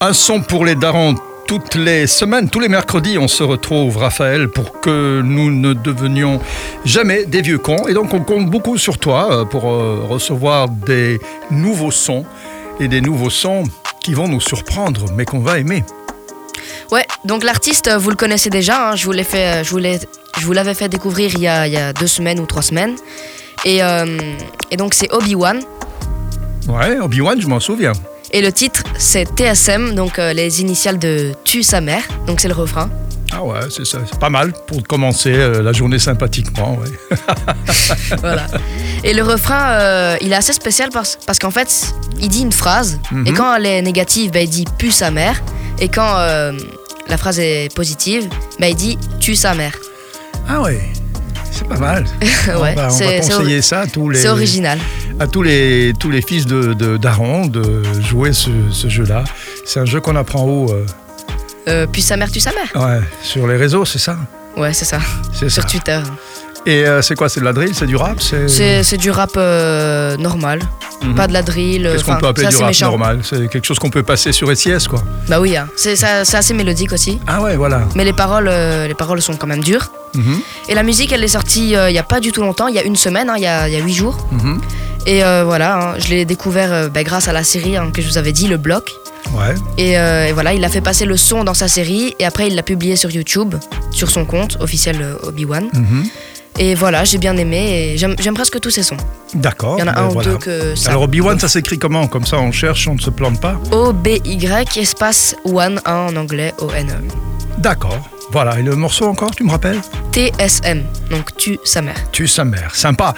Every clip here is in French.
Un son pour les darons. Toutes les semaines, tous les mercredis, on se retrouve, Raphaël, pour que nous ne devenions jamais des vieux cons. Et donc, on compte beaucoup sur toi euh, pour euh, recevoir des nouveaux sons et des nouveaux sons qui vont nous surprendre, mais qu'on va aimer. Ouais, donc l'artiste, vous le connaissez déjà. hein, je vous l'ai fait, je vous l'ai- je vous l'avais fait découvrir il y, a, il y a deux semaines ou trois semaines. Et, euh, et donc c'est Obi Wan. Ouais, Obi-Wan, je m'en souviens. Et le titre c'est TSM, donc euh, les initiales de Tue sa mère. Donc c'est le refrain. Ah ouais, c'est ça. C'est pas mal pour commencer euh, la journée sympathiquement. Ouais. voilà. Et le refrain, euh, il est assez spécial parce, parce qu'en fait, il dit une phrase. Et Mhm. quand elle est négative, bah, il dit Pue sa mère. Et quand la phrase est positive, bah, il dit Tue sa mère. Ah ouais, c'est pas mal. on ouais, va, on conseiller ça à tous les, c'est original. à tous les, tous les fils de, de Daron de jouer ce, ce jeu-là. C'est un jeu qu'on apprend où euh, Euh, Pue sa mère, tue sa mère. ouais, Sur les réseaux, c'est ça? Ouais, c'est ça. Sur Twitter. Et euh, c'est quoi? C'est de la drill? C'est du rap? C'est du rap euh, Mhm. Pas de la drill. Qu'est-ce qu'on peut appeler du rap méchant. normal C'est quelque chose qu'on peut passer sur SIS, quoi. Bah oui, hein. c'est assez mélodique aussi. Ah ouais, voilà. Mais les paroles, euh, les paroles sont quand même dures. Mhm, Et la musique, elle est sortie euh, il y a pas du tout longtemps, il y a une semaine, hein, il y, a, il y a huit jours. mhm. Et euh, voilà, hein, je l'ai découvert euh, bah, grâce à la série hein, que je vous avais dit, Le Bloc. Ouais. Et, euh, et voilà, il a fait passer le son dans sa série et après il l'a publié sur YouTube, sur son compte officiel Obi-Wan. Et voilà, j'ai bien aimé et j'aime presque tous ses sons. D'accord. Il y en a ben un ou voilà. deux que ça. Alors Obi-Wan, ça s'écrit comment? Comme ça, on cherche, on ne se plante pas? O-B-Y espace One, un en anglais, O-N-E. D'accord. Voilà. Et le morceau encore, tu me rappelles? T-S-M, donc tu sa mère. Tu sa mère, sympa.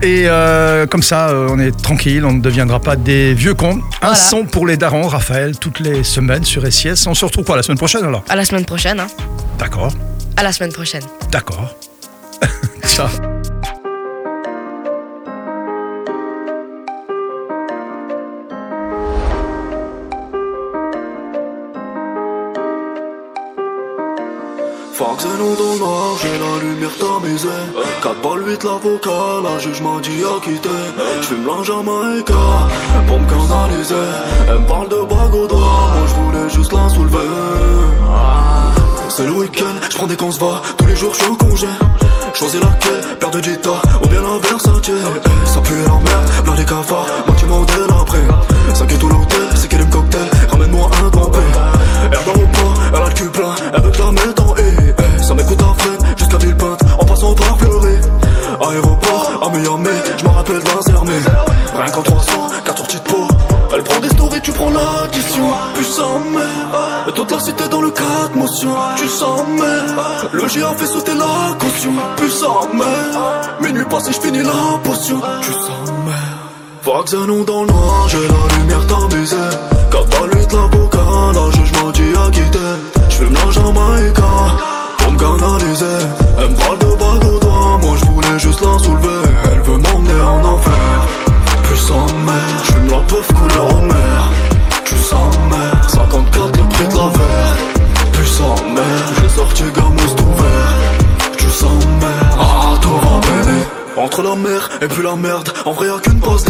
Et euh, comme ça, euh, on est tranquille, on ne deviendra pas des vieux cons. Un Voilà. son pour les darons, Raphaël, toutes les semaines sur SIS. On se retrouve quoi la semaine prochaine alors? À la semaine prochaine, hein. D'accord, À la semaine prochaine. d'accord. Fox et dans le noir, j'ai la lumière tamisée 4 balles 8 l'avocat, la juge m'a dit à quitter. J'fume la Jamaïca, pour me canaliser. Elle me parle de bague au doigt, moi j'voulais juste la soulever. C'est le week-end, j'prends des qu'on Tous les jours j'suis en congé Choisis laquelle, paire de Jita ou bien la Versace Eh, Ça pue la merde, là les cafards, moi tu modèle après. 5 et tout l'hôtel, c'est aime cocktail. Ramène-moi un campé 4 sorties de peau Elle prend des stories, tu prends l'addition Puissant mère Toute la cité dans le 4 motion Tu sens mère Le a fait sauter la caution. Puissant mère Minuit passé, j'finis la potion. Tu sens mère Fox et nous dans le noir, j'ai la lumière tamisée 4 balles 8 l'avocat, la juge m'a dit à quitter. J'fume la Jamaïca, pour me canaliser. Me Tu sens mère, 54 le prix de la verre. Puissant mère, j'ai sorti gamous tout vert Tu sens mère, ah tout va béné Entre la mer et puis la merde, en vrai y'a qu'une passe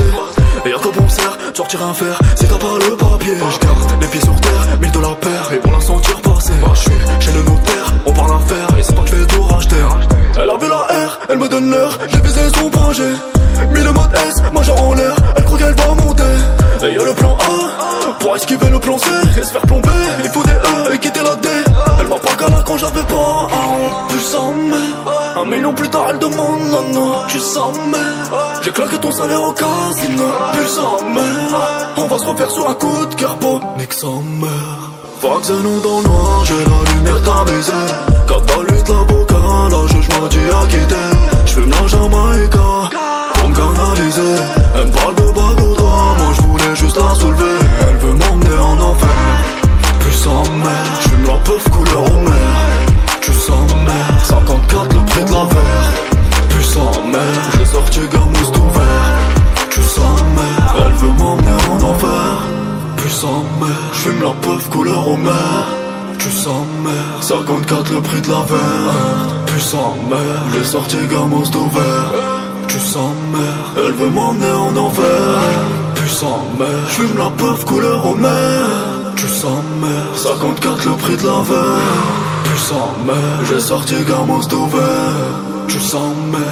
Et y'a que bon sert, sortir un fer. Si t'as pas le papier, je garde les pieds sur terre, 1000 dollars paire Et pour la sentir passer, bah je suis chez le notaire esquiver le C Et se faire plomber, il faut des E et quitter la D. Elle m'a pas galère quand j'avais pas un mais Un million plus tard elle demande non Tu sens J'ai claqué ton salaire au casino mais On va se refaire sur un coup de cœur beau Nick et nous dans le noir, j'ai la lumière tamisée. 4 balles 8 l'avocat, j'fume la peuf couleur au mer Tu mère, 54 le prix de la verre Puissant mère, j'ai sorti gamous tout vert Tu mère, elle veut m'emmener en enfer Puissant mère, j'fume la peuf couleur au mer Tu sens merde, 54 le prix de la verre. Tu merde, j'ai sorti gamos d'ouvert. Tu sens merde.